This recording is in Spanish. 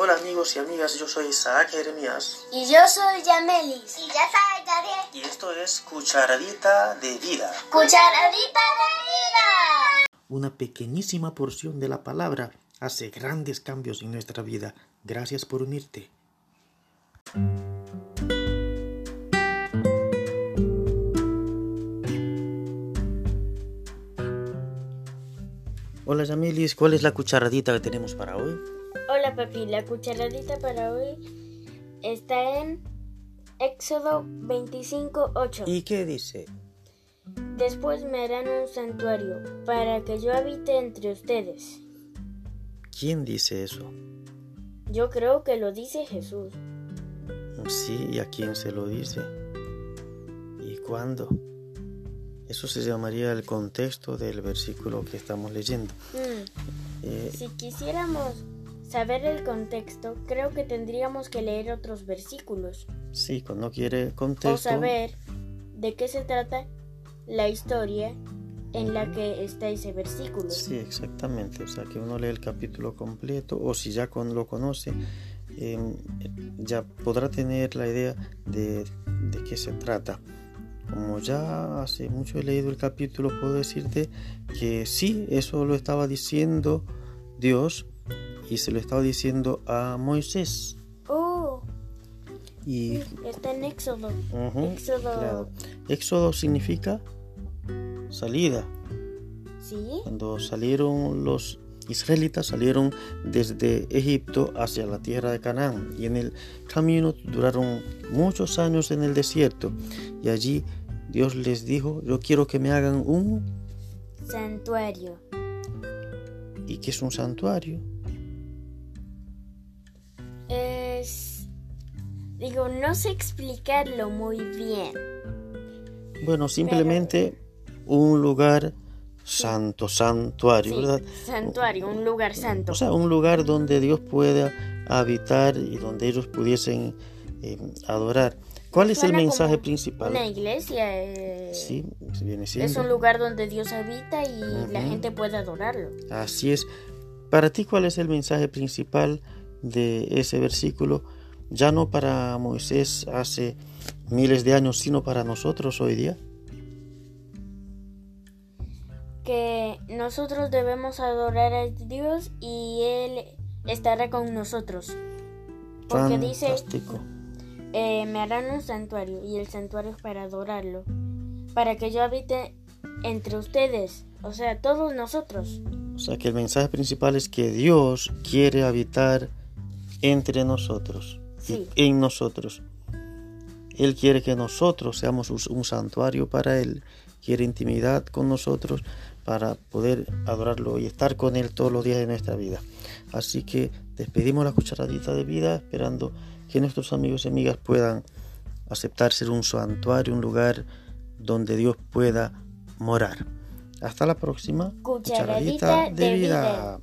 Hola amigos y amigas, yo soy Isaac Jeremías Y yo soy Yamelis. Y yo soy Gabriel. y esto es Cucharadita de Vida, Cucharadita de vida. una pequeñísima porción de la palabra hace grandes cambios en nuestra vida. Gracias por unirte. Hola Yamilis, ¿cuál es la cucharadita que tenemos para hoy? Hola papi, la cucharadita para hoy está en Éxodo 25.8. ¿Y qué dice? Después me harán un santuario para que yo habite entre ustedes. ¿Quién dice eso? Yo creo que lo dice Jesús. Sí, ¿y a quién se lo dice? ¿Y cuándo? Eso se llamaría el contexto del versículo que estamos leyendo. Mm, Eh, Si quisiéramos saber el contexto, creo que tendríamos que leer otros versículos sí, cuando quiere o contexto. saber de qué se trata la historia en la que está ese versículo. Sí, exactamente. O sea, que uno lee el capítulo completo o si ya con, lo conoce, eh, ya podrá tener la idea de, de qué se trata. Como ya hace mucho he leído el capítulo, puedo decirte que sí, eso lo estaba diciendo Dios y se lo estaba diciendo a Moisés. Oh, Y está en Éxodo. Éxodo. claro. Éxodo significa salida. ¿Sí? Cuando salieron los israelitas, salieron desde Egipto hacia la tierra de Canaán y en el camino duraron muchos años en el desierto y allí Dios les dijo, yo quiero que me hagan un... Santuario. ¿Y qué es un santuario? Es... Digo, no sé explicarlo muy bien. Bueno, simplemente un lugar santo, santuario, Sí, ¿verdad? santuario, un lugar santo. O sea, un lugar donde Dios pueda habitar y donde ellos pudiesen eh, adorar. ¿Cuál es el mensaje principal? Una iglesia eh, Sí, viene es un lugar donde Dios habita y la gente puede adorarlo. Así es. Para ti, ¿cuál es el mensaje principal de ese versículo? Ya no para Moisés hace miles de años, sino para nosotros hoy día. Que nosotros debemos adorar a Dios y Él estará con nosotros. Porque dice, eh, me harán un santuario y el santuario es para adorarlo. Para que yo habite entre ustedes, o sea, todos nosotros. O sea que el mensaje principal es que Dios quiere habitar entre nosotros Sí. y en nosotros. Él quiere que nosotros seamos un- un santuario para Él. Quiere intimidad con nosotros para poder adorarlo y estar con Él todos los días de nuestra vida. Así que despedimos la cucharadita de vida esperando que nuestros amigos y amigas puedan aceptar ser un santuario, un lugar donde Dios pueda morar. Hasta la próxima Cucharadita de vida.